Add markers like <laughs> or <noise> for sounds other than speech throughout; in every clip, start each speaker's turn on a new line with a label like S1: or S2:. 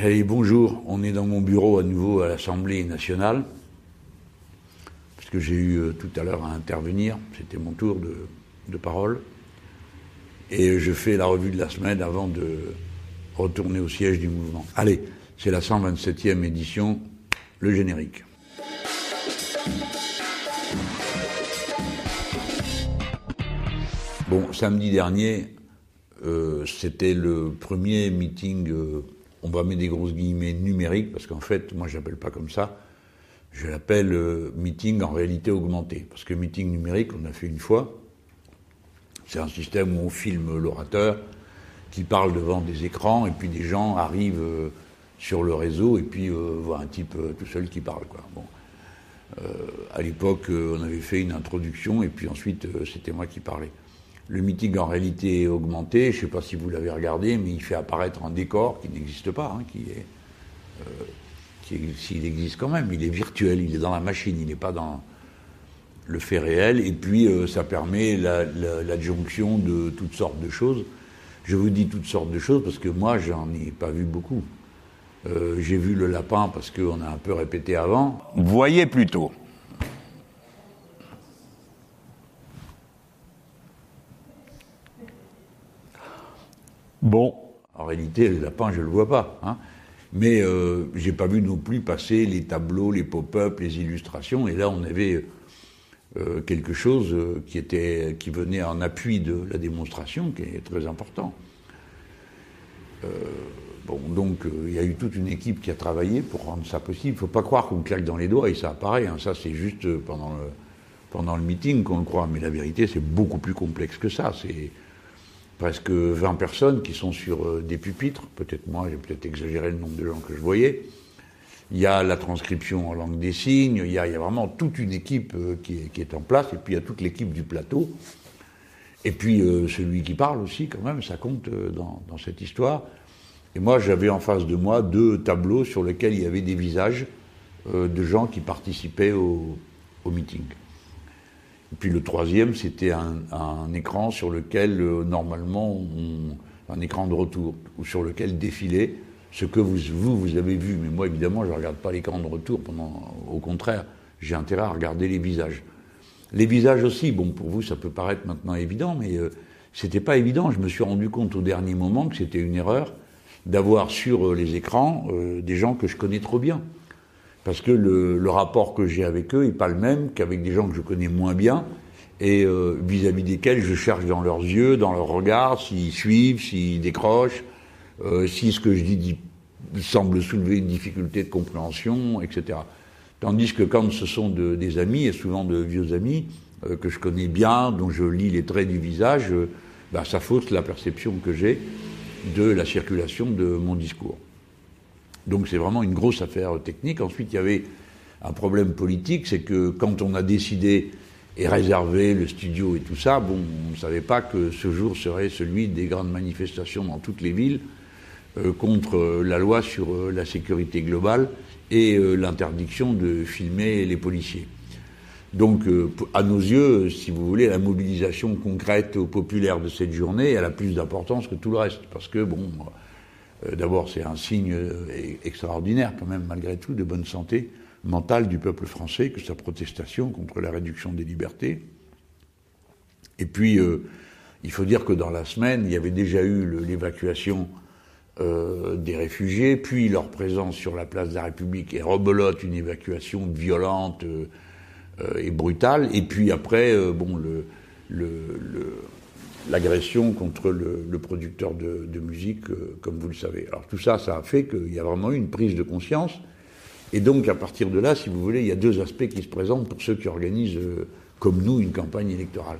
S1: Allez, bonjour. On est dans mon bureau à nouveau à l'Assemblée nationale, puisque j'ai eu euh, tout à l'heure à intervenir. C'était mon tour de, de, parole. Et je fais la revue de la semaine avant de retourner au siège du mouvement. Allez, c'est la 127e édition, le générique. Bon, samedi dernier, euh, c'était le premier meeting, euh, on va mettre des grosses guillemets numériques, parce qu'en fait, moi, je l'appelle pas comme ça. Je l'appelle euh, meeting en réalité augmentée. Parce que meeting numérique, on a fait une fois. C'est un système où on filme l'orateur qui parle devant des écrans, et puis des gens arrivent sur le réseau, et puis voient un type tout seul qui parle. Quoi. À l'époque, on avait fait une introduction, et puis ensuite, c'était moi qui parlais. Le meeting en réalité est augmenté, je ne sais pas si vous l'avez regardé, mais il fait apparaître un décor qui n'existe pas, hein, qui est, euh, s'il existe quand même, il est virtuel, il est dans la machine, il n'est pas dans le fait réel, et puis euh, ça permet l'adjonction de toutes sortes de choses. Je vous dis toutes sortes de choses parce que moi, j'en ai pas vu beaucoup. Euh, j'ai vu le lapin parce qu'on a un peu répété avant.
S2: Voyez plutôt.
S1: Bon. En réalité, le lapin, je ne le vois pas. Hein. Mais euh, j'ai pas vu non plus passer les tableaux, les pop-up, les illustrations. Et là, on avait euh, quelque chose euh, qui, était, qui venait en appui de la démonstration, qui est très important. Euh, bon, donc il y a eu toute une équipe qui a travaillé pour rendre ça possible. Il ne faut pas croire qu'on claque dans les doigts et ça apparaît. Hein. Ça, c'est juste pendant le, pendant le meeting qu'on le croit. Mais la vérité, c'est beaucoup plus complexe que ça. C'est presque 20 personnes qui sont sur euh, des pupitres. Peut-être moi, j'ai peut-être exagéré le nombre de gens que je voyais. Il y a la transcription en langue des signes, il y a, vraiment toute une équipe euh, qui est, en place, et puis il y a toute l'équipe du plateau. Et puis euh, celui qui parle aussi, quand même, ça compte dans, cette histoire. Et moi, j'avais en face de moi deux tableaux sur lesquels il y avait des visages de gens qui participaient au meeting. Puis le troisième, c'était un, écran sur lequel, euh, normalement, un écran de retour, ou sur lequel défilait ce que vous, vous, avez vu. Mais moi, évidemment, je ne regarde pas l'écran de retour. Pendant, au contraire, j'ai intérêt à regarder les visages. Les visages aussi, bon, pour vous, ça peut paraître maintenant évident, mais euh, c'était pas évident. Je me suis rendu compte au dernier moment que c'était une erreur d'avoir sur euh, les écrans des gens que je connais trop bien parce que le, rapport que j'ai avec eux n'est pas le même qu'avec des gens que je connais moins bien et euh, vis-à-vis desquels je cherche dans leurs yeux, dans leurs regards, s'ils suivent, s'ils décrochent, euh, si ce que je dis, semble soulever une difficulté de compréhension, etc. Tandis que quand ce sont des amis, et souvent de vieux amis, euh, que je connais bien, dont je lis les traits du visage, bah, ça fausse la perception que j'ai de la circulation de mon discours. Donc c'est vraiment une grosse affaire technique. Ensuite, il y avait un problème politique, c'est que quand on a décidé et réservé le studio et tout ça, bon, on ne savait pas que ce jour serait celui des grandes manifestations dans toutes les villes euh, contre la loi sur euh, la sécurité globale et euh, l'interdiction de filmer les policiers. Donc, à nos yeux, si vous voulez, la mobilisation concrète populaire de cette journée, elle a plus d'importance que tout le reste, parce que bon, euh, d'abord, c'est un signe euh, extraordinaire, quand même, malgré tout, de bonne santé mentale du peuple français que sa protestation contre la réduction des libertés. Et puis, euh, il faut dire que dans la semaine, il y avait déjà eu l'évacuation des réfugiés, puis leur présence sur la place de la République et rebelote une évacuation violente et brutale. Et puis après, bon, le l'agression contre le, producteur de, musique, euh, comme vous le savez. Alors tout ça, ça a fait qu'il y a vraiment eu une prise de conscience. Et donc à partir de là, si vous voulez, il y a deux aspects qui se présentent pour ceux qui organisent, euh, comme nous, une campagne électorale.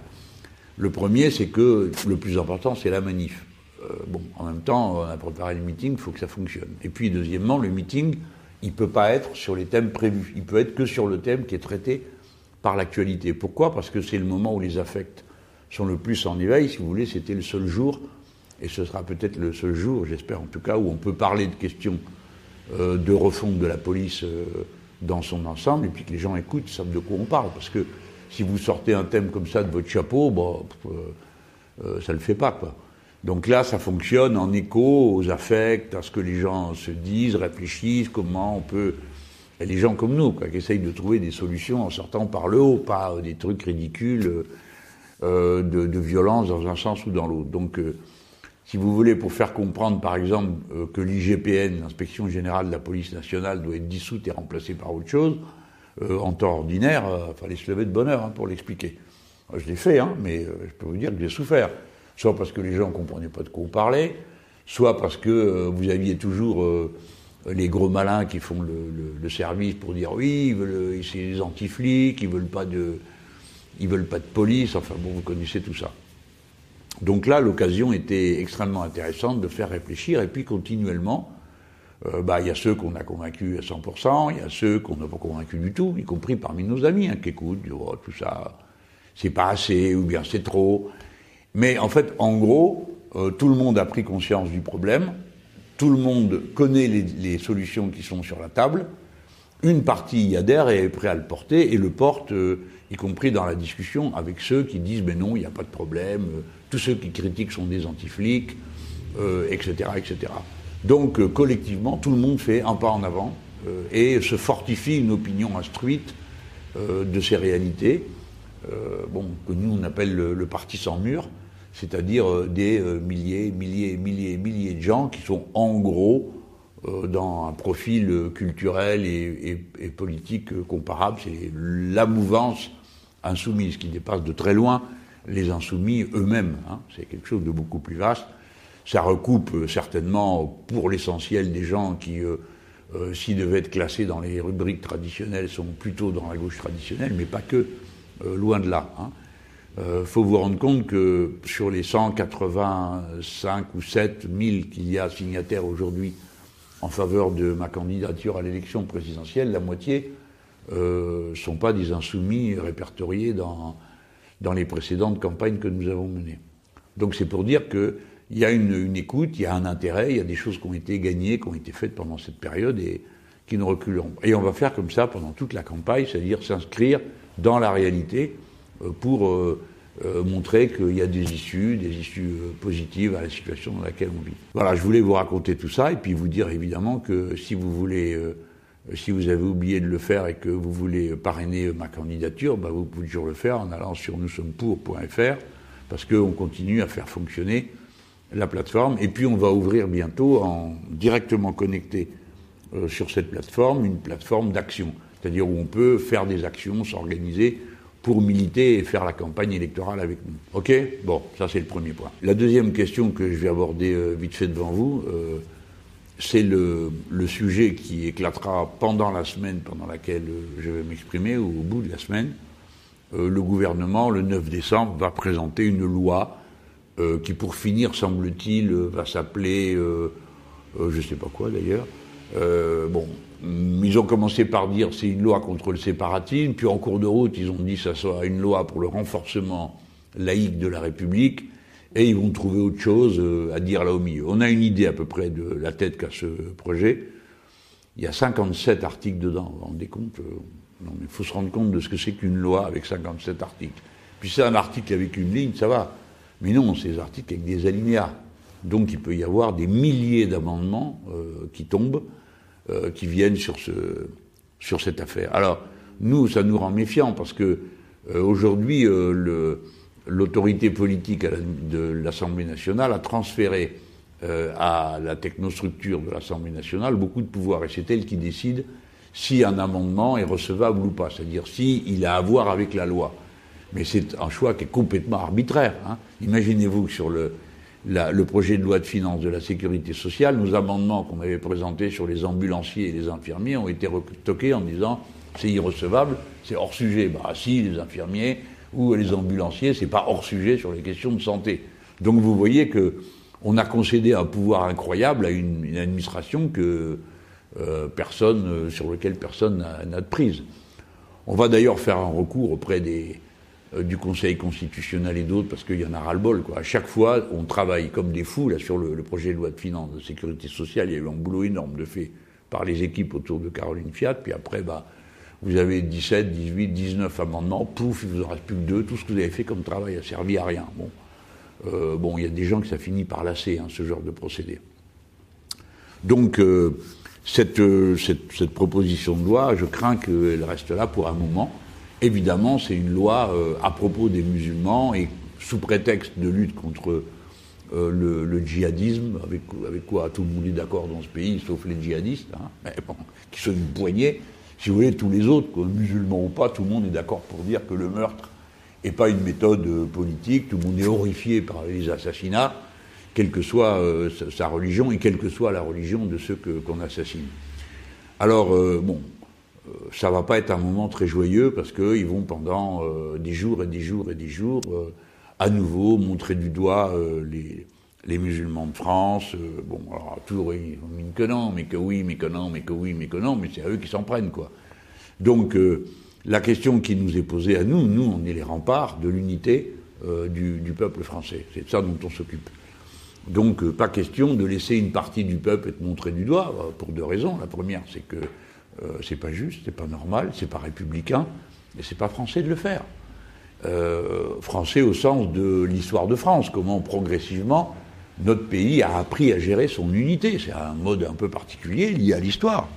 S1: Le premier, c'est que le plus important, c'est la manif. Euh, bon, en même temps, on a préparé le meeting, il faut que ça fonctionne. Et puis deuxièmement, le meeting, il ne peut pas être sur les thèmes prévus. Il peut être que sur le thème qui est traité par l'actualité. Pourquoi? Parce que c'est le moment où les affects sont le plus en éveil, si vous voulez, c'était le seul jour, et ce sera peut-être le seul jour, j'espère en tout cas, où on peut parler de questions euh, de refonte de la police euh, dans son ensemble, et puis que les gens écoutent, savent de quoi on parle. Parce que si vous sortez un thème comme ça de votre chapeau, euh, ça ne le fait pas, quoi. Donc là, ça fonctionne en écho aux affects, à ce que les gens se disent, réfléchissent, comment on peut. Les gens comme nous, quoi, qui essayent de trouver des solutions en sortant par le haut, pas des trucs ridicules de, de, violence dans un sens ou dans l'autre. Donc, euh, si vous voulez, pour faire comprendre, par exemple, euh, que l'IGPN, l'Inspection générale de la police nationale, doit être dissoute et remplacée par autre chose, euh, en temps ordinaire, il fallait se lever de bonheur hein, pour l'expliquer. Je l'ai fait, hein, mais je peux vous dire que j'ai souffert soit parce que les gens ne comprenaient pas de quoi on parlait, soit parce que euh, vous aviez toujours euh, les gros malins qui font le, service pour dire oui, c'est les anti-flics, ils veulent pas de, ils veulent pas de police. Enfin bon, vous connaissez tout ça. Donc là, l'occasion était extrêmement intéressante de faire réfléchir et puis continuellement. Euh, bah, il y a ceux qu'on a convaincus à 100%, il y a ceux qu'on n'a pas convaincus du tout, y compris parmi nos amis, hein, qui écoutent, oh, tout ça, c'est pas assez, ou bien c'est trop. Mais en fait, en gros, euh, tout le monde a pris conscience du problème, tout le monde connaît les, solutions qui sont sur la table, une partie y adhère et est prêt à le porter, et le porte, euh, y compris dans la discussion, avec ceux qui disent mais non, il n'y a pas de problème, euh, tous ceux qui critiquent sont des anti-flics, etc., etc. Donc collectivement, tout le monde fait un pas en avant et se fortifie une opinion instruite de ces réalités. Euh, bon, que nous on appelle le, parti sans mur, c'est-à-dire euh, des euh, milliers, milliers, milliers, milliers de gens qui sont en gros dans un profil culturel et, politique comparable. C'est la mouvance insoumise qui dépasse de très loin les insoumis eux-mêmes. Hein. C'est quelque chose de beaucoup plus vaste. Ça recoupe certainement pour l'essentiel des gens qui, s'ils devaient être classés dans les rubriques traditionnelles, sont plutôt dans la gauche traditionnelle, mais pas que. Euh, loin de là. Il hein. euh, faut vous rendre compte que sur les 185 ou 7 000 qu'il y a signataires aujourd'hui en faveur de ma candidature à l'élection présidentielle, la moitié ne euh, sont pas des insoumis répertoriés dans, dans les précédentes campagnes que nous avons menées. Donc c'est pour dire qu'il y a une, une, écoute, il y a un intérêt, il y a des choses qui ont été gagnées, qui ont été faites pendant cette période et qui ne reculeront. Et on va faire comme ça pendant toute la campagne, c'est-à-dire s'inscrire dans la réalité euh, pour euh, euh, montrer qu'il y a des issues, des issues positives à la situation dans laquelle on vit. Voilà, je voulais vous raconter tout ça et puis vous dire évidemment que si vous voulez, si vous avez oublié de le faire et que vous voulez parrainer ma candidature, bah vous pouvez toujours le faire en allant sur nous sommes pour.fr parce qu'on continue à faire fonctionner la plateforme et puis on va ouvrir bientôt en directement connecté sur cette plateforme une plateforme d'action c'est-à-dire où on peut faire des actions, s'organiser pour militer et faire la campagne électorale avec nous. Ok? Bon, ça c'est le premier point. La deuxième question que je vais aborder euh, vite fait devant vous, euh, c'est le, sujet qui éclatera pendant la semaine pendant laquelle euh, je vais m'exprimer, ou au bout de la semaine. le gouvernement, le 9 décembre, va présenter une loi qui, pour finir, semble-t-il, va s'appeler, je ne sais pas quoi d'ailleurs, bon, ils ont commencé par dire c'est une loi contre le séparatisme, puis en cours de route, ils ont dit ça sera une loi pour le renforcement laïque de la République, et ils vont trouver autre chose euh, à dire là au milieu. On a une idée à peu près de la tête qu'a ce projet. Il y a 57 articles dedans, vous vous rendez compte euh, Non, mais il faut se rendre compte de ce que c'est qu'une loi avec 57 articles. Puis c'est un article avec une ligne, ça va. Mais non, c'est des articles avec des alinéas. Donc il peut y avoir des milliers d'amendements euh, qui tombent qui viennent sur, ce, sur cette affaire. Alors, nous, ça nous rend méfiants parce que euh, aujourd'hui, euh, l'autorité politique de l'Assemblée nationale a transféré à la technostructure de l'Assemblée nationale beaucoup de pouvoir et c'est elle qui décide si un amendement est recevable ou pas, c'est-à-dire si il a à voir avec la loi. Mais c'est un choix qui est complètement arbitraire. Hein. Imaginez-vous que sur le, le projet de loi de finances de la sécurité sociale, nos amendements qu'on avait présentés sur les ambulanciers et les infirmiers ont été retoqués en disant c'est irrecevable, c'est hors sujet. Bah si, les infirmiers ou les ambulanciers, c'est pas hors sujet sur les questions de santé. Donc vous voyez que on a concédé un pouvoir incroyable à une, administration que euh, personne, euh, sur lequel personne n'a de prise. On va d'ailleurs faire un recours auprès des, euh, du Conseil constitutionnel et d'autres, parce qu'il y en a ras-le-bol. À chaque fois, on travaille comme des fous là, sur le, projet de loi de finances de sécurité sociale. Il y a eu un boulot énorme de fait par les équipes autour de Caroline Fiat. Puis après, bah, vous avez 17, 18, 19 amendements. Pouf, il vous en reste plus que deux. Tout ce que vous avez fait comme travail a servi à rien. Bon. bon, il y a des gens que ça finit par lasser, hein, ce genre de procédé. Donc, cette, cette, cette, proposition de loi, je crains qu'elle reste là pour un moment. Évidemment, c'est une loi à propos des musulmans et sous prétexte de lutte contre euh, le, djihadisme, avec, avec, quoi tout le monde est d'accord dans ce pays, sauf les djihadistes, hein, qui sont une poignée. Si vous voulez, tous les autres, musulmans ou pas, tout le monde est d'accord pour dire que le meurtre n'est pas une méthode euh, politique, tout le monde est horrifié par les assassinats, quelle que soit euh, sa, religion et quelle que soit la religion de ceux qu'on assassine. Alors, bon, ça va pas être un moment très joyeux parce qu'ils vont pendant des jours et des jours et des jours à nouveau montrer du doigt euh, les, les, musulmans de France. Euh, bon, alors toujours ils ont que non, mais que oui, mais que non, mais que oui, mais que non, mais c'est à eux qui s'en prennent, quoi. Donc euh, la question qui nous est posée à nous, nous on est les remparts de l'unité du, du, peuple français. C'est de ça dont on s'occupe. Donc pas question de laisser une partie du peuple être montrée du doigt pour deux raisons. La première, c'est que c'est pas juste, c'est pas normal, c'est pas républicain, et c'est pas français de le faire. Euh, français au sens de l'histoire de France, comment progressivement notre pays a appris à gérer son unité. C'est un mode un peu particulier lié à l'histoire,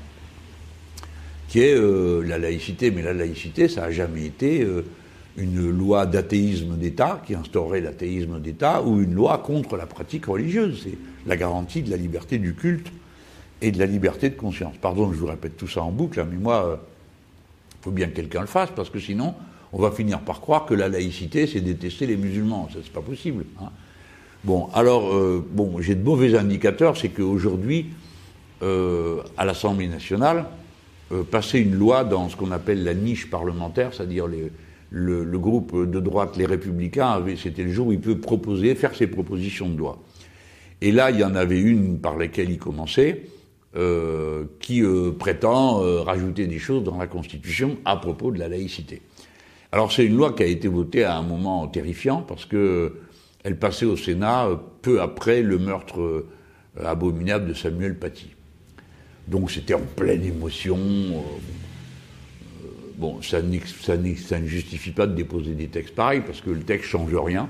S1: qui est euh, la laïcité. Mais la laïcité, ça n'a jamais été euh, une loi d'athéisme d'État qui instaurait l'athéisme d'État ou une loi contre la pratique religieuse. C'est la garantie de la liberté du culte et de la liberté de conscience. Pardon, je vous répète tout ça en boucle, hein, mais moi, il faut bien que quelqu'un le fasse, parce que sinon, on va finir par croire que la laïcité, c'est détester les musulmans. Ça, c'est pas possible. Hein. Bon, alors, euh, bon, j'ai de mauvais indicateurs, c'est qu'aujourd'hui, euh, à l'Assemblée nationale, euh, passer une loi dans ce qu'on appelle la niche parlementaire, c'est-à-dire le, le, groupe de droite, les Républicains, c'était le jour où il peut proposer, faire ses propositions de loi. Et là, il y en avait une par laquelle il commençait, qui prétend rajouter des choses dans la Constitution à propos de la laïcité. Alors c'est une loi qui a été votée à un moment terrifiant parce que elle passait au Sénat euh, peu après le meurtre euh, abominable de Samuel Paty. Donc c'était en pleine émotion. Euh, bon, ça, ne justifie pas de déposer des textes pareils parce que le texte change rien.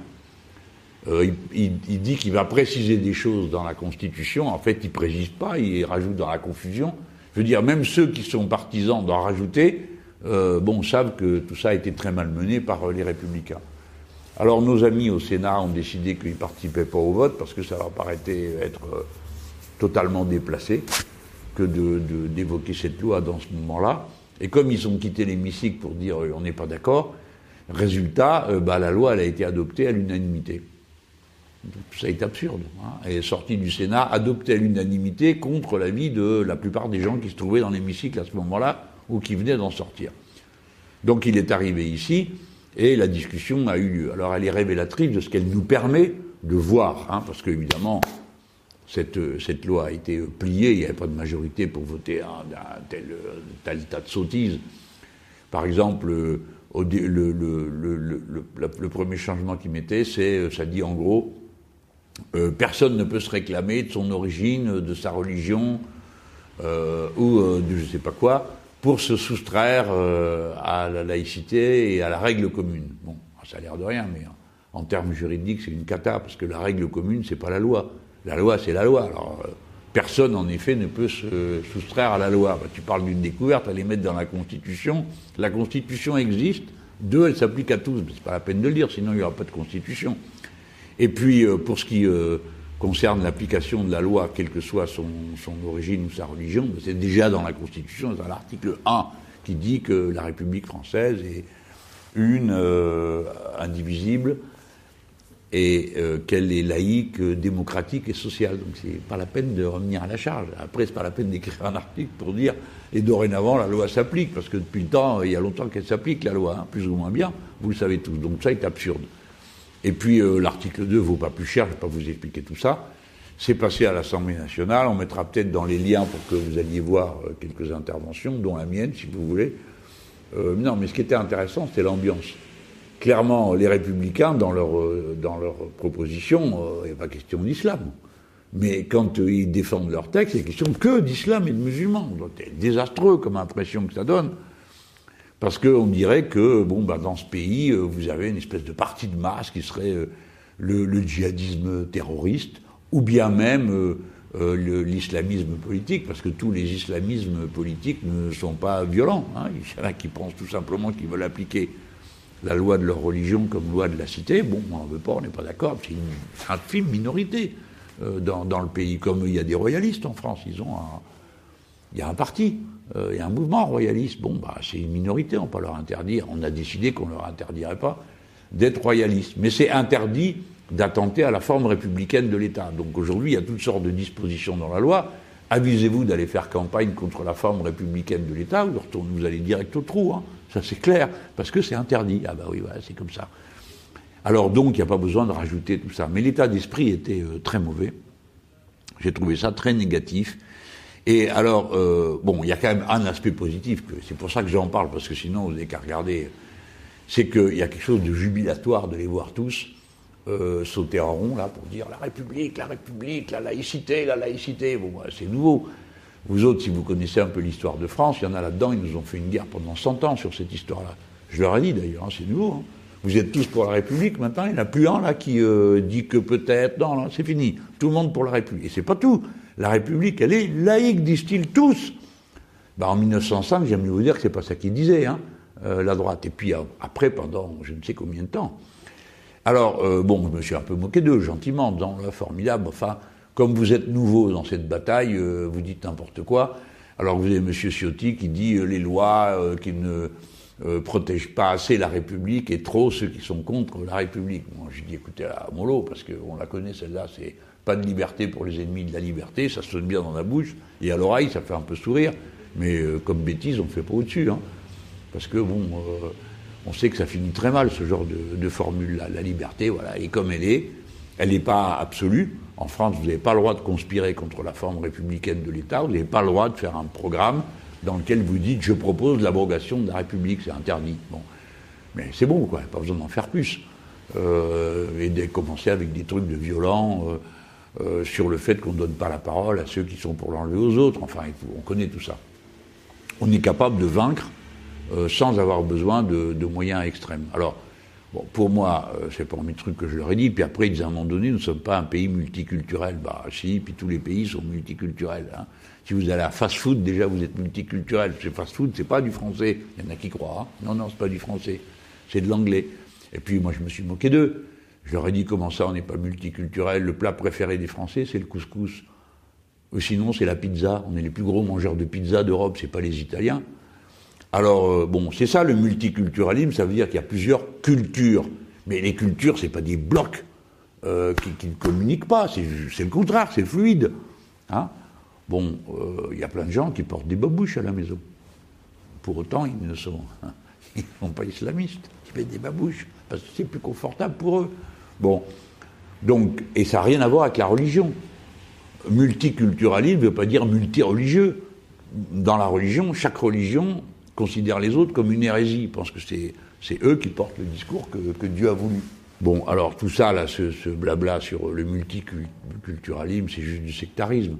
S1: il, dit qu'il va préciser des choses dans la Constitution. En fait, il ne précise pas, il rajoute dans la confusion. Je veux dire, même ceux qui sont partisans d'en rajouter bon, savent que tout ça a été très mal mené par les républicains. Alors nos amis au Sénat ont décidé qu'ils ne participaient pas au vote parce que ça leur paraissait être euh, totalement déplacé que d'évoquer cette loi dans ce moment-là. Et comme ils ont quitté l'hémicycle pour dire on n'est pas d'accord, résultat, bah, la loi elle a été adoptée à l'unanimité. Ça est absurde. Hein. Elle est sortie du Sénat adoptée à l'unanimité contre l'avis de la plupart des gens qui se trouvaient dans l'hémicycle à ce moment-là, ou qui venait d'en sortir. Donc il est arrivé ici et la discussion a eu lieu. Alors elle est révélatrice de ce qu'elle nous permet de voir, hein, parce qu'évidemment, cette, cette loi a été pliée, il n'y avait pas de majorité pour voter un, tel, tel, tas de sottises. Par exemple, le, premier changement qu'il mettait, c'est, ça dit en gros, euh, personne ne peut se réclamer de son origine, de sa religion, euh, ou euh, de je ne sais pas quoi, pour se soustraire euh, à la laïcité et à la règle commune. Bon, ça a l'air de rien, mais en, termes juridiques, c'est une cata, parce que la règle commune, c'est pas la loi. La loi, c'est la loi. Alors, euh, personne, en effet, ne peut se soustraire à la loi. Bah, tu parles d'une découverte, à les mettre dans la Constitution. La Constitution existe. Deux, elle s'applique à tous. C'est pas la peine de le dire, sinon il n'y aura pas de Constitution. Et puis, euh, pour ce qui concerne l'application de la loi, quelle que soit son, origine ou sa religion, c'est déjà dans la Constitution, dans l'article 1, qui dit que la République française est une, euh, indivisible, et euh, qu'elle est laïque, démocratique et sociale. Donc c'est pas la peine de revenir à la charge. Après, c'est pas la peine d'écrire un article pour dire et dorénavant la loi s'applique, parce que depuis le temps, il y a longtemps qu'elle s'applique la loi, hein, plus ou moins bien. Vous le savez tous. Donc ça est absurde. Et puis euh, l'article 2 vaut pas plus cher, je ne vais pas vous expliquer tout ça. C'est passé à l'Assemblée nationale, on mettra peut-être dans les liens pour que vous alliez voir euh, quelques interventions, dont la mienne, si vous voulez. Euh, non, mais ce qui était intéressant, c'était l'ambiance. Clairement, les républicains, dans leur, dans leur proposition, il n'y a pas question d'islam. Mais quand ils défendent leur texte, il a question que d'islam et de musulmans. C'est désastreux comme impression que ça donne. Parce qu'on dirait que, bon, bah, dans ce pays, euh, vous avez une espèce de partie de masse qui serait euh, le, djihadisme terroriste, ou bien même l'islamisme politique, parce que tous les islamismes politiques ne sont pas violents. Hein. Il y en a qui pensent tout simplement qu'ils veulent appliquer la loi de leur religion comme loi de la cité. Bon, on veut pas, on n'est pas d'accord. C'est une infime minorité dans, dans, le pays, comme il y a des royalistes en France. Ils ont un, il y a un parti, euh, il y a un mouvement royaliste. Bon, bah, c'est une minorité, on ne peut leur interdire. On a décidé qu'on ne leur interdirait pas d'être royaliste. Mais c'est interdit d'attenter à la forme républicaine de l'État. Donc aujourd'hui, il y a toutes sortes de dispositions dans la loi. Avisez-vous d'aller faire campagne contre la forme républicaine de l'État, vous, vous allez direct au trou, hein. ça c'est clair, parce que c'est interdit. Ah bah oui, voilà, c'est comme ça. Alors donc, il n'y a pas besoin de rajouter tout ça. Mais l'état d'esprit était euh, très mauvais. J'ai trouvé ça très négatif. Et alors, euh, bon, il y a quand même un aspect positif, c'est pour ça que j'en parle, parce que sinon, vous n'avez qu'à regarder, c'est qu'il y a quelque chose de jubilatoire de les voir tous euh, sauter en rond, là, pour dire la République, la République, la laïcité, la laïcité. Bon, bah, c'est nouveau. Vous autres, si vous connaissez un peu l'histoire de France, il y en a là-dedans, ils nous ont fait une guerre pendant 100 ans sur cette histoire-là. Je leur ai dit d'ailleurs, hein, c'est nouveau. Hein. Vous êtes tous pour la République, maintenant, il n'y en a plus un là qui euh, dit que peut-être, non, c'est fini. Tout le monde pour la République. Et c'est pas tout. La République, elle est laïque, disent-ils tous. Ben, en 1905, j'aime mieux vous dire que c'est pas ça qu'ils disaient, hein, euh, la droite. Et puis euh, après, pendant je ne sais combien de temps. Alors, euh, bon, je me suis un peu moqué d'eux, gentiment, dans le formidable. Enfin, comme vous êtes nouveau dans cette bataille, vous dites n'importe quoi. Alors vous avez M. Ciotti qui dit les lois qui ne protègent pas assez la République et trop ceux qui sont contre la République. Moi, je dis écoutez, à mollo, parce qu'on la connaît celle-là, c'est pas de liberté pour les ennemis de la liberté, ça sonne bien dans la bouche, et à l'oreille, ça fait un peu sourire, mais euh, comme bêtise, on ne fait pas au-dessus. Hein. parce que, bon, euh, on sait que ça finit très mal, ce genre de, formule-là. La liberté, voilà, et comme elle est, elle n'est pas absolue. En France, vous n'avez pas le droit de conspirer contre la forme républicaine de l'État, vous n'avez pas le droit de faire un programme dans lequel vous dites je propose l'abrogation de la République, c'est interdit. Bon. Mais c'est bon, quoi, pas besoin d'en faire plus. Euh, et de commencer avec des trucs de violents. Euh, sur le fait qu'on ne donne pas la parole à ceux qui sont pour l'enlever aux autres. Enfin, on connaît tout ça. On est capable de vaincre euh, sans avoir besoin de, moyens extrêmes. Alors, bon, pour moi, euh, c'est pas un truc que je leur ai dit. Puis après, ils disaient à un moment donné, nous ne sommes pas un pays multiculturel. Bah, si, puis tous les pays sont multiculturels. Hein. Si vous allez à fast-food, déjà vous êtes multiculturel. C'est fast-food, c'est pas du français. Il y en a qui croient. Hein. Non, non, c'est pas du français. C'est de l'anglais. Et puis moi, je me suis moqué d'eux. Je leur ai dit comment ça, on n'est pas multiculturel? Le plat préféré des Français, c'est le couscous. Ou sinon, c'est la pizza. On est les plus gros mangeurs de pizza d'Europe, c'est pas les Italiens. Alors, euh, bon, c'est ça le multiculturalisme, ça veut dire qu'il y a plusieurs cultures. Mais les cultures, c'est pas des blocs euh, qui, ne communiquent pas, c'est le contraire, c'est fluide. Hein bon, euh, il y a plein de gens qui portent des babouches à la maison. Pour autant, ils ne sont, <laughs> sont pas islamistes, ils mettent des babouches, parce que c'est plus confortable pour eux. Bon, donc, et ça n'a rien à voir avec la religion. Multiculturalisme ne veut pas dire multireligieux. Dans la religion, chaque religion considère les autres comme une hérésie, pense que c'est eux qui portent le discours que, Dieu a voulu. Bon, alors tout ça, là, ce, blabla sur le multiculturalisme, c'est juste du sectarisme.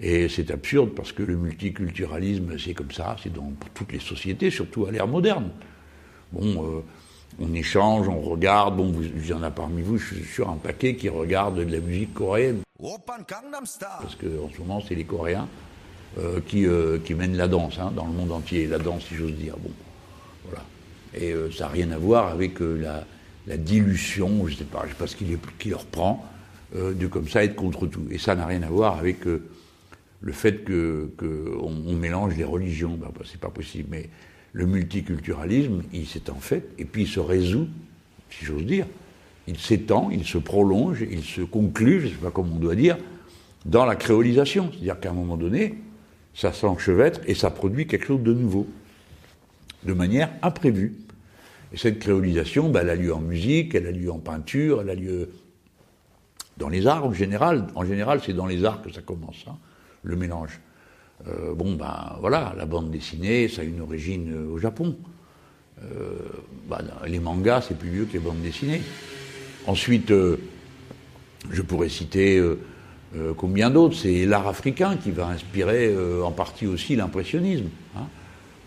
S1: Et c'est absurde parce que le multiculturalisme, c'est comme ça, c'est dans toutes les sociétés, surtout à l'ère moderne. Bon, euh, on échange, on regarde. Bon, il y en a parmi vous, je suis sûr, un paquet qui regarde de la musique coréenne. Parce qu'en ce moment, c'est les Coréens euh, qui, euh, qui, mènent la danse hein, dans le monde entier. La danse, si j'ose dire. Bon, voilà. Et euh, ça n'a rien à voir avec la, dilution, je ne sais pas, je sais pas ce qui, leur prend, de comme ça être contre tout. Et ça n'a rien à voir avec le fait qu'on que on mélange les religions. Ben, ben, c'est pas possible. Mais le multiculturalisme, il s'est en fait, et puis il se résout, si j'ose dire, il s'étend, il se prolonge, il se conclut, je ne sais pas comment on doit dire, dans la créolisation. C'est-à-dire qu'à un moment donné, ça s'enchevêtre et ça produit quelque chose de nouveau, de manière imprévue. Et cette créolisation, ben, elle a lieu en musique, elle a lieu en peinture, elle a lieu dans les arts en général. En général, c'est dans les arts que ça commence, hein, le mélange. Euh, bon, ben voilà, la bande dessinée, ça a une origine euh, au Japon. Euh, ben, les mangas, c'est plus vieux que les bandes dessinées. Ensuite, je pourrais citer combien d'autres C'est l'art africain qui va inspirer en partie aussi l'impressionnisme. Hein.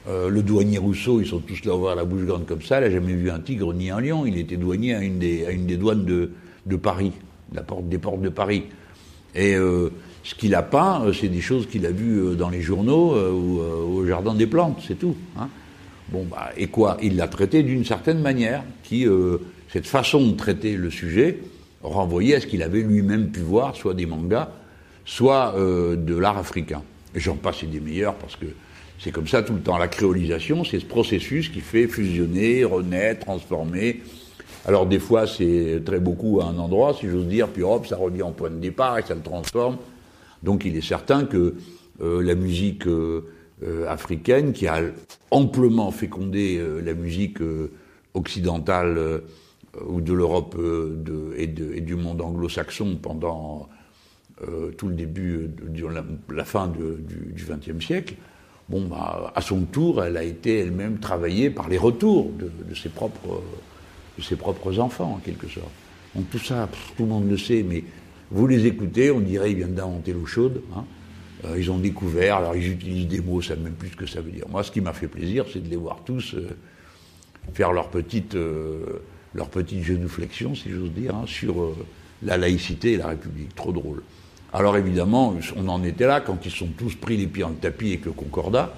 S1: le douanier Rousseau, ils sont tous là ouvrir la bouche grande comme ça. Il n'a jamais vu un tigre ni un lion. Il était douanier à une des, douanes de, de Paris, la porte, des portes de Paris. Ce qu'il a peint, c'est des choses qu'il a vues dans les journaux ou au Jardin des Plantes, c'est tout. Hein. Bon, bah, et quoi Il l'a traité d'une certaine manière, qui, cette façon de traiter le sujet, renvoyait à ce qu'il avait lui-même pu voir, soit des mangas, soit de l'art africain. J'en passe des meilleurs parce que c'est comme ça tout le temps. La créolisation, c'est ce processus qui fait fusionner, renaître, transformer. Alors des fois, c'est très beaucoup à un endroit, si j'ose dire, puis hop, ça revient en point de départ et ça le transforme. Donc il est certain que euh, la musique euh, euh, africaine, qui a amplement fécondé la musique occidentale ou de l'Europe et, du monde anglo-saxon pendant tout le début, la, la, fin du XXe siècle, bah, à son tour, elle a été elle-même travaillée par les retours de, ses propres, de ses propres enfants, en quelque sorte. Donc tout ça, tout le monde le sait, mais vous les écoutez, on dirait qu'ils viennent d'inventer l'eau chaude. Hein. Euh, ils ont découvert, alors ils utilisent des mots, ça ne même plus ce que ça veut dire. Moi, ce qui m'a fait plaisir, c'est de les voir tous euh, faire leur petite, euh, leur petite si j'ose dire, hein, sur la laïcité et la République. Trop drôle. Alors évidemment, on en était là quand ils sont tous pris les pieds en tapis avec le Concordat,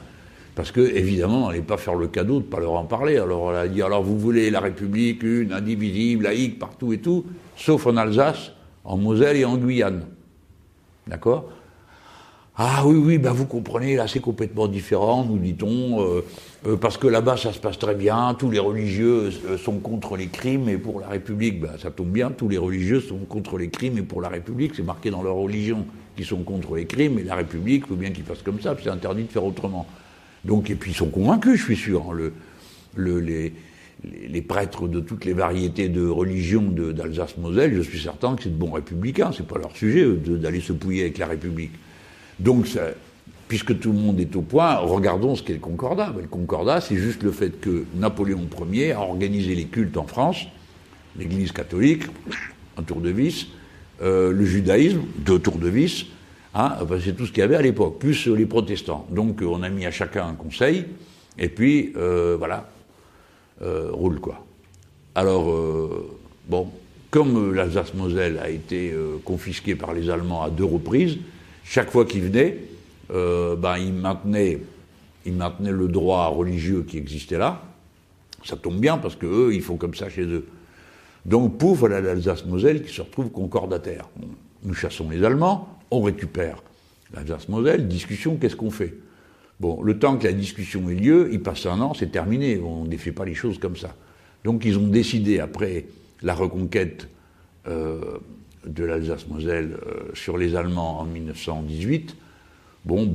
S1: parce que évidemment, on n'allait pas faire le cadeau de ne pas leur en parler. Alors on a dit alors vous voulez la République une, indivisible, laïque, partout et tout, sauf en Alsace, en Moselle et en Guyane. D'accord? Ah oui, oui, ben vous comprenez, là c'est complètement différent, nous dit-on, euh, euh, parce que là-bas ça se passe très bien, tous les religieux euh, sont contre les crimes, et pour la République, ben, ça tombe bien, tous les religieux sont contre les crimes, et pour la République, c'est marqué dans leur religion qu'ils sont contre les crimes, et la République, il faut bien qu'ils fassent comme ça, c'est interdit de faire autrement. Donc, et puis ils sont convaincus, je suis sûr, hein, le, le, les, les, prêtres de toutes les variétés de religions d'Alsace-Moselle, je suis certain que c'est de bons républicains, c'est pas leur sujet d'aller se pouiller avec la République. Donc, puisque tout le monde est au point, regardons ce qu'est le Concordat. Ben, le Concordat, c'est juste le fait que Napoléon Ier a organisé les cultes en France, l'Église catholique, un tour de vis, euh, le judaïsme, deux tours de vis, hein, c'est tout ce qu'il y avait à l'époque, plus les protestants. Donc on a mis à chacun un conseil, et puis euh, voilà, roule quoi. Alors, bon, comme l'Alsace-Moselle a été confisquée par les Allemands à deux reprises, chaque fois qu'il venait, euh, ben, il, maintenait, il maintenait le droit religieux qui existait là. Ça tombe bien parce qu'eux, ils font comme ça chez eux. Donc, pouf, voilà l'Alsace-Moselle qui se retrouve concordataire. nous chassons les Allemands, on récupère l'Alsace-Moselle, discussion, qu'est-ce qu'on fait? Bon, le temps que la discussion ait lieu, il passe un an, c'est terminé, on ne défait pas les choses comme ça. Donc ils ont décidé, après la reconquête euh, de l'Alsace-Moselle euh, sur les Allemands en 1918, bon,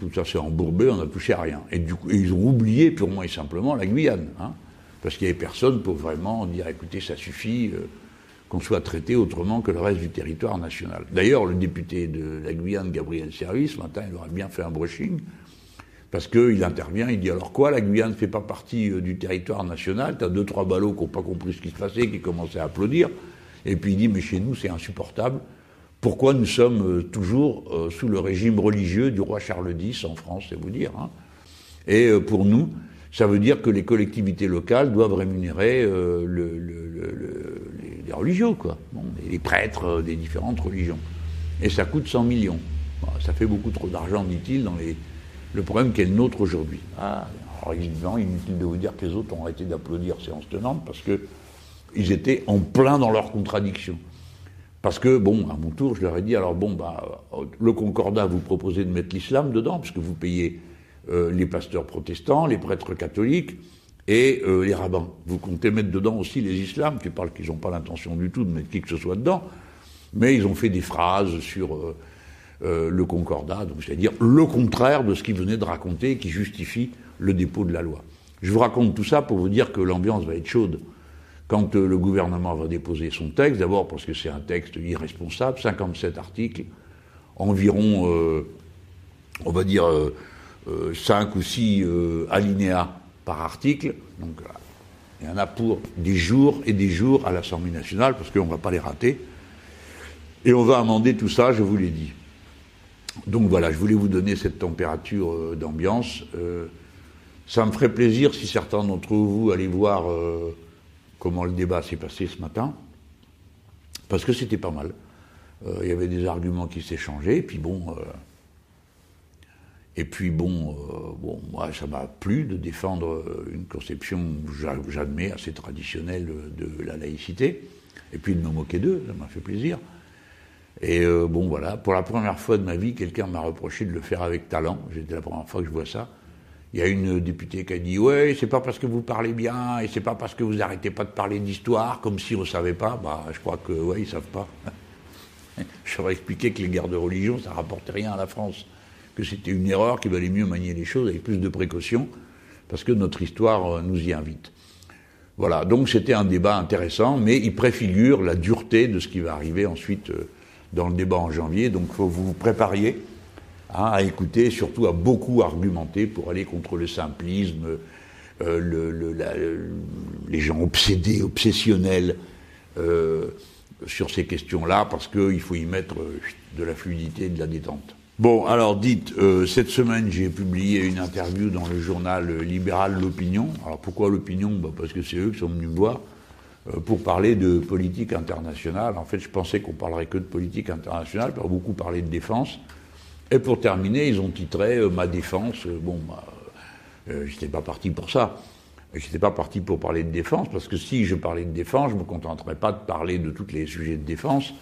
S1: tout ça s'est embourbé, on n'a touché à rien. Et ils ont oublié purement et simplement la Guyane, hein, parce qu'il n'y avait personne pour vraiment dire, écoutez, ça suffit euh, qu'on soit traité autrement que le reste du territoire national. D'ailleurs, le député de la Guyane, Gabriel Service, ce matin, il aurait bien fait un brushing, parce qu'il intervient, il dit alors quoi, la Guyane ne fait pas partie euh, du territoire national, t'as deux, trois ballots qui n'ont pas compris ce qui se passait, qui commençaient à applaudir, et puis il dit, mais chez nous, c'est insupportable. Pourquoi nous sommes euh, toujours euh, sous le régime religieux du roi Charles X en France, c'est vous dire. Hein? Et pour nous, ça veut dire que les collectivités locales doivent rémunérer le, les, religieux, quoi. les prêtres des différentes religions. Et ça coûte 100 millions. ça fait beaucoup trop d'argent, dit-il, dans les... le problème qui est le nôtre aujourd'hui. Ah, alors évidemment, inutile de vous dire que les autres ont arrêté d'applaudir séance tenante parce que ils étaient en plein dans leurs contradictions. Parce que, bon, à mon tour, je leur ai dit, alors bon, bah, le Concordat, vous proposez de mettre l'islam dedans, puisque vous payez euh, les pasteurs protestants, les prêtres catholiques et euh, les rabbins. Vous comptez mettre dedans aussi les islams, qui parlent qu'ils n'ont pas l'intention du tout de mettre qui que ce soit dedans, mais ils ont fait des phrases sur euh, le Concordat, donc c'est-à-dire le contraire de ce qu'ils venaient de raconter, qui justifie le dépôt de la loi. Je vous raconte tout ça pour vous dire que l'ambiance va être chaude quand euh, le gouvernement va déposer son texte, d'abord parce que c'est un texte irresponsable, 57 articles, environ, euh, on va dire, 5 euh, ou 6 alinéas par article, donc il y en a pour des jours et des jours à l'Assemblée nationale, parce qu'on ne va pas les rater. Et on va amender tout ça, je vous l'ai dit. Donc voilà, je voulais vous donner cette température d'ambiance. ça me ferait plaisir si certains d'entre vous allaient voir comment le débat s'est passé ce matin. parce que c'était pas mal. Euh, il y avait des arguments qui s'échangeaient, et puis bon. Euh, et puis bon, euh, bon, moi, ça m'a plu de défendre une conception, j'admets, assez traditionnelle de la laïcité, et puis de me moquer d'eux, ça m'a fait plaisir. Et bon, voilà, pour la première fois de ma vie, quelqu'un m'a reproché de le faire avec talent. C'était la première fois que je vois ça. Il y a une députée qui a dit Ouais, c'est pas parce que vous parlez bien, et c'est pas parce que vous arrêtez pas de parler d'histoire, comme si on savait pas. Bah, je crois que, ouais, ils savent pas. <laughs> Leur expliqué que les guerres de religion, ça rapportait rien à la France, que c'était une erreur, qu'il valait mieux manier les choses avec plus de précaution, parce que notre histoire euh, nous y invite. Voilà, donc c'était un débat intéressant, mais il préfigure la dureté de ce qui va arriver ensuite euh, dans le débat en janvier, donc faut vous vous prépariez hein, à écouter, surtout à beaucoup argumenter pour aller contre le simplisme, euh, le, les gens obsédés, obsessionnels sur ces questions-là parce qu'il faut y mettre euh, de la fluidité et de la détente. Bon, alors dites, euh, cette semaine j'ai publié une interview dans le journal libéral L'Opinion. Alors pourquoi L'Opinion? Bah, Parce que c'est eux qui sont venus me voir euh, pour parler de politique internationale. En fait, je pensais qu'on parlerait que de politique internationale, pas beaucoup parler de défense. Et pour terminer, ils ont titré Ma défense. Bon, bah, j'étais pas parti pour ça. Je n'étais pas parti pour parler de défense, parce que si je parlais de défense, je me contenterais pas de parler de tous les sujets de défense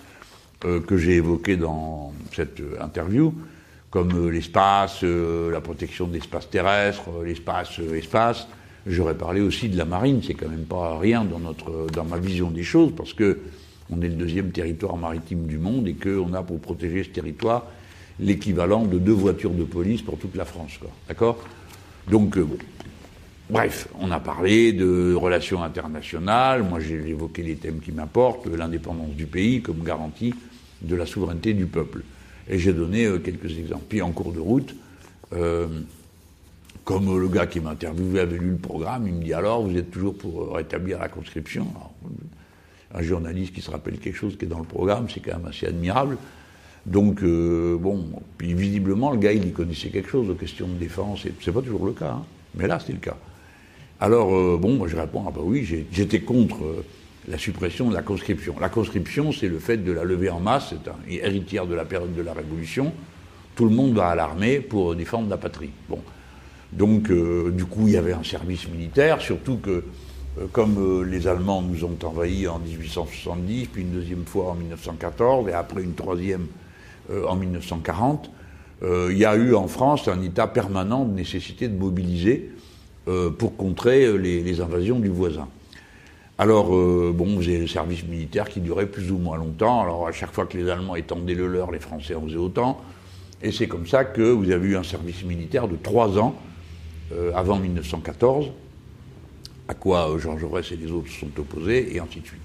S1: euh, que j'ai évoqués dans cette euh, interview, comme euh, l'espace, la protection de l'espace terrestre, l'espace, espace. J'aurais parlé aussi de la marine, c'est quand même pas rien dans, notre, dans ma vision des choses, parce que on est le deuxième territoire maritime du monde et qu'on a pour protéger ce territoire l'équivalent de deux voitures de police pour toute la France. D'accord? Donc, bon, Bref, on a parlé de relations internationales, moi j'ai évoqué les thèmes qui m'importent, l'indépendance du pays comme garantie de la souveraineté du peuple. Et j'ai donné euh, quelques exemples. Puis en cours de route, euh, comme le gars qui m'a interviewé avait lu le programme, il me dit alors vous êtes toujours pour rétablir la conscription? Un journaliste qui se rappelle quelque chose qui est dans le programme, c'est quand même assez admirable. Donc, euh, bon, puis visiblement, le gars, il y connaissait quelque chose aux questions de défense, c'est pas toujours le cas, hein. mais là, c'est le cas. Alors, euh, bon, moi je réponds, ah bah oui, j'étais contre euh, la suppression de la conscription. La conscription, c'est le fait de la lever en masse, c'est un héritière de la période de la Révolution. Tout le monde va à l'armée pour défendre la patrie. Bon. Donc, euh, du coup, il y avait un service militaire, surtout que, comme les Allemands nous ont envahis en 1870, puis une deuxième fois en 1914, et après une troisième en 1940, il y a eu en France un état permanent de nécessité de mobiliser euh, pour contrer euh, les, invasions du voisin. Alors, euh, bon, vous avez le service militaire qui durait plus ou moins longtemps. Alors, à chaque fois que les Allemands étendaient le leur, les Français en faisaient autant. Et c'est comme ça que vous avez eu un service militaire de trois ans avant 1914, à quoi Jean Jaurès et les autres se sont opposés, et ainsi de suite.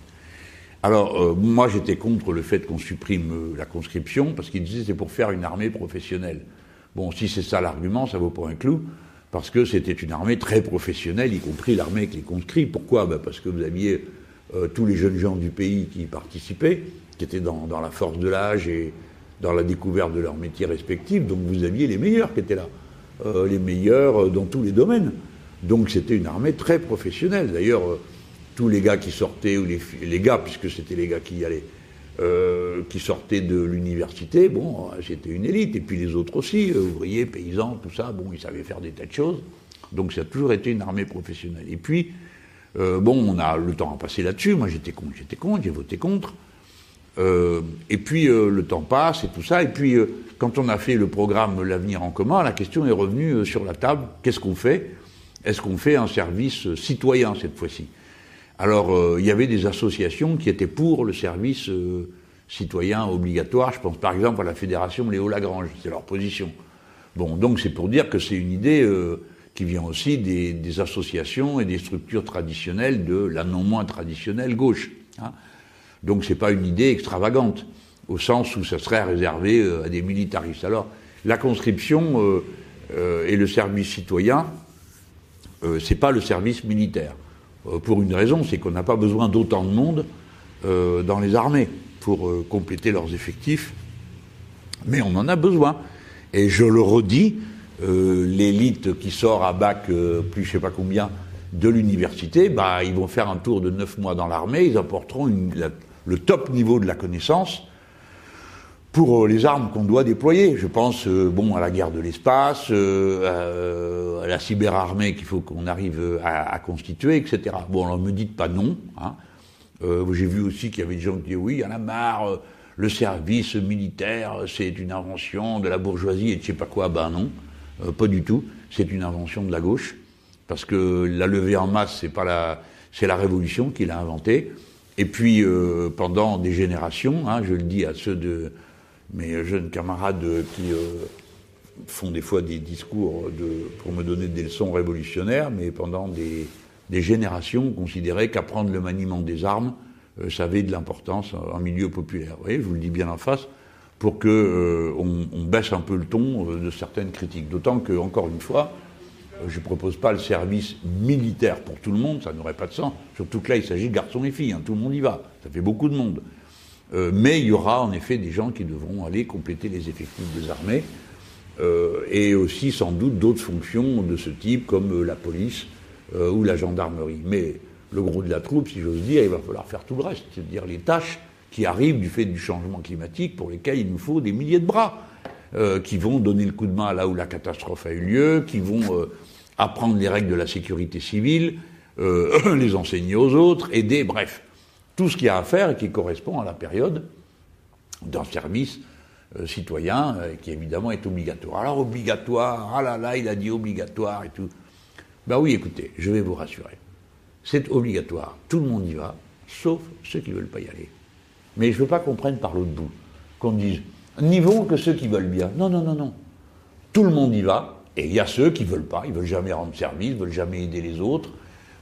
S1: Alors, moi, j'étais contre le fait qu'on supprime la conscription, parce qu'ils disaient c'est pour faire une armée professionnelle. Bon, si c'est ça l'argument, ça vaut pas un clou parce que c'était une armée très professionnelle, y compris l'armée avec les conscrits. Pourquoi? Ben Parce que vous aviez euh, tous les jeunes gens du pays qui y participaient, qui étaient dans, la force de l'âge et dans la découverte de leurs métiers respectifs, donc vous aviez les meilleurs qui étaient là, euh, les meilleurs euh, dans tous les domaines. Donc c'était une armée très professionnelle. D'ailleurs, tous les gars qui sortaient, ou les, les gars, puisque c'était les gars qui y allaient, euh, qui sortaient de l'université, bon, c'était une élite. Et puis les autres aussi, euh, ouvriers, paysans, tout ça, bon, ils savaient faire des tas de choses. Donc ça a toujours été une armée professionnelle. Et puis, euh, bon, on a le temps à passer là-dessus. Moi, j'étais contre, j'étais contre, j'ai voté contre. Et puis le temps passe et tout ça. Et puis quand on a fait le programme L'avenir en commun, la question est revenue sur la table. Qu'est-ce qu'on fait? Est-ce qu'on fait un service citoyen cette fois-ci? Alors, euh, il y avait des associations qui étaient pour le service euh, citoyen obligatoire. Je pense par exemple à la Fédération Léo Lagrange, c'est leur position. Bon, donc c'est pour dire que c'est une idée euh, qui vient aussi des, associations et des structures traditionnelles de la non moins traditionnelle gauche. Hein. Donc c'est pas une idée extravagante, au sens où ça serait réservé à des militaristes. Alors, la conscription et le service citoyen, c'est pas le service militaire. Euh, pour une raison, c'est qu'on n'a pas besoin d'autant de monde euh, dans les armées pour euh, compléter leurs effectifs, mais on en a besoin. Et je le redis, l'élite qui sort à bac plus je sais pas combien de l'université, bah, ils vont faire un tour de neuf mois dans l'armée, ils apporteront le top niveau de la connaissance pour les armes qu'on doit déployer. Je pense bon à la guerre de l'espace, à la cyberarmée qu'il faut qu'on arrive à, constituer, etc. Bon, alors me dites pas non. Hein. J'ai vu aussi qu'il y avait des gens qui disaient oui, il y en a marre le service militaire, c'est une invention de la bourgeoisie et de je sais pas quoi. Ben non, euh, pas du tout. C'est une invention de la gauche, parce que la levée en masse, c'est pas la, c'est la révolution qui l'a inventée. Et puis euh, pendant des générations, hein, je le dis à ceux de mes jeunes camarades qui euh, font des fois des discours pour me donner des leçons révolutionnaires, mais pendant des, générations, on considérait qu'apprendre le maniement des armes, euh, ça avait de l'importance en milieu populaire. Vous voyez, je vous le dis bien en face, pour euh, on, baisse un peu le ton de certaines critiques. D'autant que, encore une fois, je ne propose pas le service militaire pour tout le monde, ça n'aurait pas de sens. Surtout que là, il s'agit de garçons et filles, hein, tout le monde y va, ça fait beaucoup de monde. mais il y aura en effet des gens qui devront aller compléter les effectifs des armées, et aussi sans doute d'autres fonctions de ce type, comme la police ou la gendarmerie. Mais le gros de la troupe, si j'ose dire, il va falloir faire tout le reste, c'est-à-dire les tâches qui arrivent du fait du changement climatique pour lesquelles il nous faut des milliers de bras, euh, qui vont donner le coup de main là où la catastrophe a eu lieu, qui vont euh, apprendre les règles de la sécurité civile, euh, <coughs> les enseigner aux autres, aider, bref, tout ce qu'il y a à faire et qui correspond à la période d'un service citoyen qui évidemment est obligatoire. Alors obligatoire, ah là là, il a dit obligatoire et tout. Ben oui, écoutez, je vais vous rassurer. C'est obligatoire. Tout le monde y va, sauf ceux qui ne veulent pas y aller. Mais je ne veux pas qu'on prenne par l'autre bout, qu'on dise n'y vont que ceux qui veulent bien. Non, non, non, non. Tout le monde y va, et il y a ceux qui ne veulent pas, ils ne veulent jamais rendre service, ne veulent jamais aider les autres.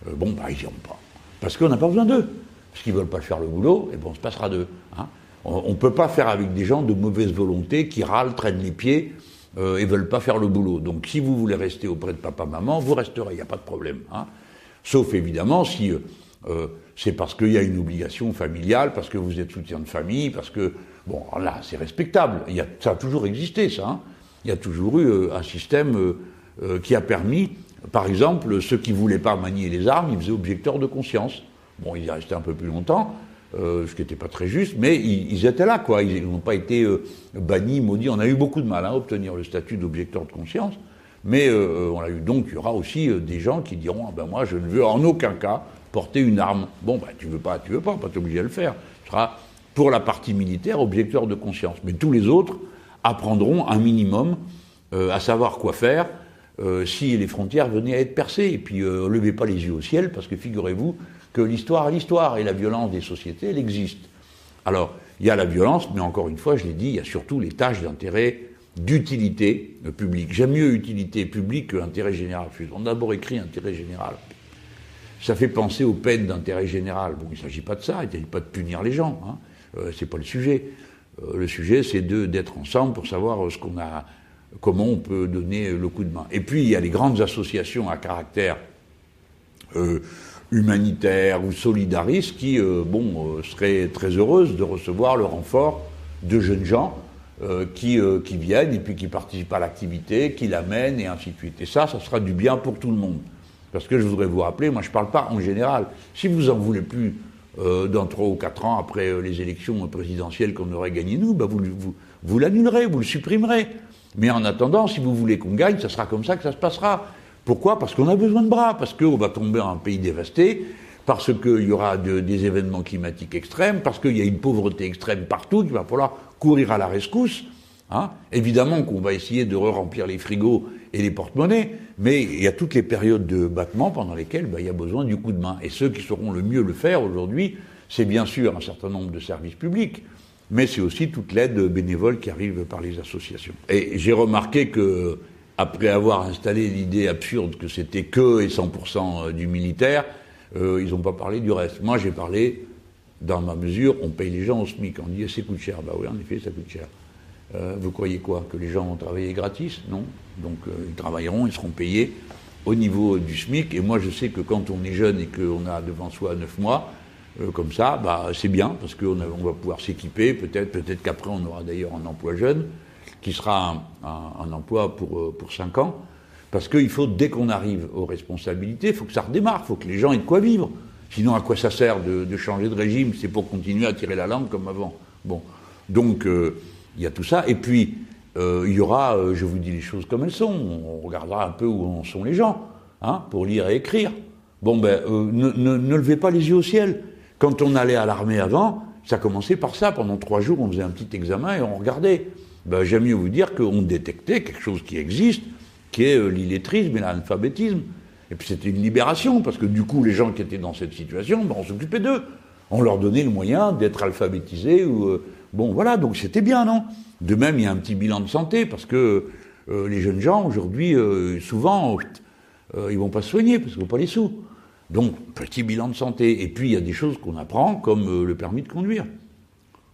S1: Euh, bon, bah, ils n'y vont pas. Parce qu'on n'a pas besoin d'eux. Parce qu'ils ne veulent pas faire le boulot, et bon, on se passera d'eux. Hein. On ne peut pas faire avec des gens de mauvaise volonté qui râlent, traînent les pieds euh, et ne veulent pas faire le boulot. Donc si vous voulez rester auprès de papa-maman, vous resterez, il n'y a pas de problème. Hein. Sauf évidemment si euh, c'est parce qu'il y a une obligation familiale, parce que vous êtes soutien de famille, parce que, bon, là, c'est respectable. Ça a toujours existé, ça. Hein. Il y a toujours eu euh, un système qui a permis, par exemple, ceux qui ne voulaient pas manier les armes, ils faisaient objecteurs de conscience. Bon, ils y restaient un peu plus longtemps, ce qui n'était pas très juste, mais ils, étaient là, quoi. Ils n'ont pas été bannis, maudits. On a eu beaucoup de mal à obtenir le statut d'objecteur de conscience. Mais euh, on a eu donc, il y aura aussi euh, des gens qui diront ah ben moi je ne veux en aucun cas porter une arme. Bon ben tu veux pas, tu veux pas, pas t'obliger à le faire. Pour la partie militaire objecteur de conscience. Mais tous les autres apprendront un minimum euh, à savoir quoi faire si les frontières venaient à être percées. Et puis levez pas les yeux au ciel parce que figurez-vous que l'histoire est l'histoire et la violence des sociétés elle existe. Alors il y a la violence, mais encore une fois je l'ai dit, il y a surtout les tâches d'intérêt d'utilité publique. J'aime mieux utilité publique que intérêt général. On a d'abord écrit intérêt général. Ça fait penser aux peines d'intérêt général. Bon, il ne s'agit pas de ça, il ne s'agit pas de punir les gens. Hein. Euh, c'est pas le sujet. Euh, le sujet, c'est d'être ensemble pour savoir ce qu'on a, comment on peut donner le coup de main. Et puis, il y a les grandes associations à caractère euh, humanitaire ou solidariste qui, bon, seraient très heureuses de recevoir le renfort de jeunes gens euh, qui, euh, qui, viennent et puis qui participent à l'activité, qui l'amènent et ainsi de suite. Et ça, ça sera du bien pour tout le monde. Parce que je voudrais vous rappeler, moi je ne parle pas en général. Si vous en voulez plus euh, dans trois ou quatre ans après euh, les élections présidentielles qu'on aurait gagnées nous, bah vous, l'annulerez, vous le supprimerez. Mais en attendant, si vous voulez qu'on gagne, ça sera comme ça que ça se passera. Pourquoi? Parce qu'on a besoin de bras, parce qu'on va tomber en un pays dévasté, parce qu'il y aura des événements climatiques extrêmes, parce qu'il y a une pauvreté extrême partout, qu'il va falloir courir à la rescousse. Hein? Évidemment qu'on va essayer de re-remplir les frigos et les porte-monnaies, mais il y a toutes les périodes de battement pendant lesquelles bah, il y a besoin du coup de main. Et ceux qui sauront le mieux le faire aujourd'hui, c'est bien sûr un certain nombre de services publics, mais c'est aussi toute l'aide bénévole qui arrive par les associations. Et j'ai remarqué que, après avoir installé l'idée absurde que c'était que et 100% du militaire, euh, ils n'ont pas parlé du reste. Moi, j'ai parlé dans ma mesure, on paye les gens au SMIC. On dit, ça coûte cher. Bah oui, en effet, ça coûte cher. Euh, vous croyez quoi Que les gens vont travailler gratis? Non. Donc, euh, ils travailleront, ils seront payés au niveau du SMIC. Et moi, je sais que quand on est jeune et qu'on a devant soi 9 mois, euh, comme ça, bah, c'est bien, parce qu'on on va pouvoir s'équiper. Peut-être peut qu'après, on aura d'ailleurs un emploi jeune, qui sera un, emploi pour, pour 5 ans. Parce qu'il faut, dès qu'on arrive aux responsabilités, il faut que ça redémarre, il faut que les gens aient de quoi vivre. Sinon, à quoi ça sert de, changer de régime? C'est pour continuer à tirer la langue comme avant. Bon, donc il y a tout ça. Et puis euh, il y aura, euh, je vous dis les choses comme elles sont. On regardera un peu où en sont les gens, hein, pour lire et écrire. Bon ben, ne, ne levez pas les yeux au ciel. Quand on allait à l'armée avant, ça commençait par ça. Pendant trois jours, on faisait un petit examen et on regardait. Ben, J'aime mieux vous dire qu'on détectait quelque chose qui existe, qui est l'illettrisme et l'analphabétisme. Et puis c'était une libération, parce que du coup, les gens qui étaient dans cette situation, ben, on s'occupait d'eux. On leur donnait le moyen d'être alphabétisés. Ou, euh, bon, voilà, donc c'était bien, non? De même, il y a un petit bilan de santé, parce que euh, les jeunes gens, aujourd'hui, euh, souvent, ils vont pas se soigner, parce qu'ils n'ont pas les sous. Donc, petit bilan de santé. Et puis, il y a des choses qu'on apprend, comme le permis de conduire.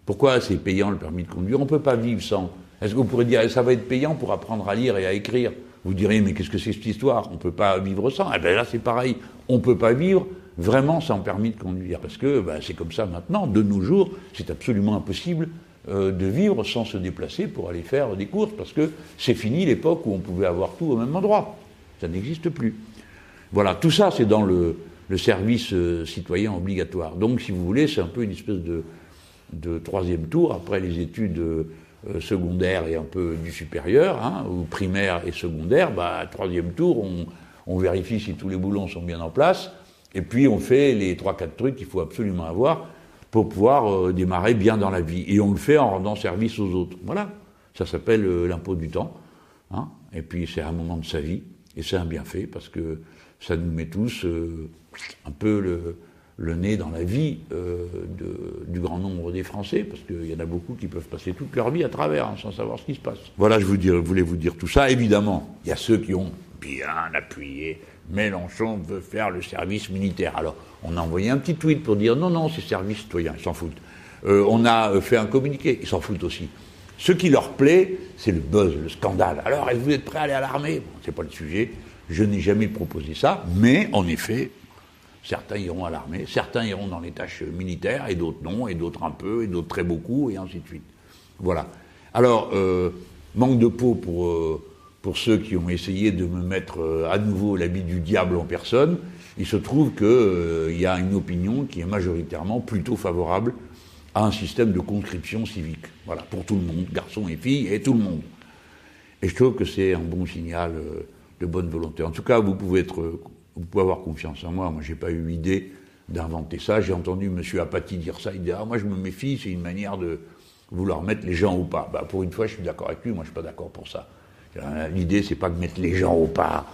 S1: Pourquoi c'est payant le permis de conduire? On ne peut pas vivre sans. Est-ce que vous pourrez dire, ça va être payant pour apprendre à lire et à écrire? Vous direz, mais qu'est-ce que c'est cette histoire? On ne peut pas vivre sans. Eh bien là, c'est pareil. On ne peut pas vivre vraiment sans permis de conduire. Parce que ben, c'est comme ça maintenant. De nos jours, c'est absolument impossible euh, de vivre sans se déplacer pour aller faire des courses. Parce que c'est fini l'époque où on pouvait avoir tout au même endroit. Ça n'existe plus. Voilà, tout ça, c'est dans le, service euh, citoyen obligatoire. Donc, si vous voulez, c'est un peu une espèce de, troisième tour après les études. Euh, euh, secondaire et un peu du supérieur, hein, ou primaire et secondaire, bah, troisième tour, on, vérifie si tous les boulons sont bien en place, et puis on fait les trois quatre trucs qu'il faut absolument avoir pour pouvoir euh, démarrer bien dans la vie. Et on le fait en rendant service aux autres. Voilà, ça s'appelle euh, l'impôt du temps. Hein, et puis c'est un moment de sa vie, et c'est un bienfait, parce que ça nous met tous un peu le, nez dans la vie euh, du grand nombre des Français, parce qu'il y en a beaucoup qui peuvent passer toute leur vie à travers hein, sans savoir ce qui se passe. Voilà, je voulais vous dire tout ça. Évidemment, il y a ceux qui ont bien appuyé. Mélenchon veut faire le service militaire. Alors, on a envoyé un petit tweet pour dire non, non, c'est service citoyen, ils s'en foutent. Euh, on a euh, fait un communiqué, ils s'en foutent aussi. Ce qui leur plaît, c'est le buzz, le scandale. Alors, est-ce que vous êtes prêts à aller à l'armée? Bon, C'est pas le sujet. Je n'ai jamais proposé ça, mais en effet, Certains iront à l'armée, certains iront dans les tâches militaires, et d'autres non, et d'autres un peu, et d'autres très beaucoup, et ainsi de suite. Voilà. Alors, euh, manque de peau pour, pour ceux qui ont essayé de me mettre euh, à nouveau l'habit du diable en personne. Il se trouve qu'il y a une opinion qui est majoritairement plutôt favorable à un système de conscription civique. Voilà, pour tout le monde, garçons et filles, et tout le monde. Et je trouve que c'est un bon signal de bonne volonté. En tout cas, vous pouvez être vous pouvez avoir confiance en moi. Moi, j'ai pas eu idée d'inventer ça. J'ai entendu M. Apathy dire ça. Il dit Ah, moi, je me méfie, c'est une manière de vouloir mettre les gens au pas. Bah, pour une fois, je suis d'accord avec lui. Moi, je suis pas d'accord pour ça. L'idée, c'est pas de mettre les gens au pas,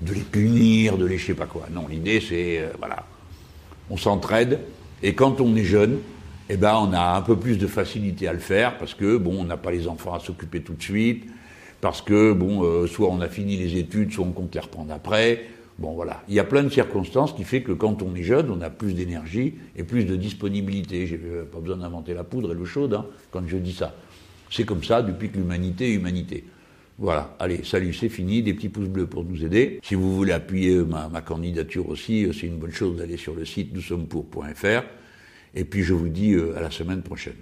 S1: de les punir, de les je sais pas quoi. Non, l'idée, c'est euh, voilà, on s'entraide. Et quand on est jeune, eh ben, on a un peu plus de facilité à le faire parce que bon, on n'a pas les enfants à s'occuper tout de suite, parce que bon, euh, soit on a fini les études, soit on compte les reprendre après. Bon, voilà. Il y a plein de circonstances qui fait que quand on est jeune, on a plus d'énergie et plus de disponibilité. J'ai euh, pas besoin d'inventer la poudre et l'eau chaude hein, quand je dis ça. C'est comme ça depuis que l'humanité est humanité. Voilà. Allez, salut, c'est fini. Des petits pouces bleus pour nous aider. Si vous voulez appuyer ma, candidature aussi, euh, c'est une bonne chose d'aller sur le site nous sommes pour.fr. Et puis je vous dis euh, à la semaine prochaine.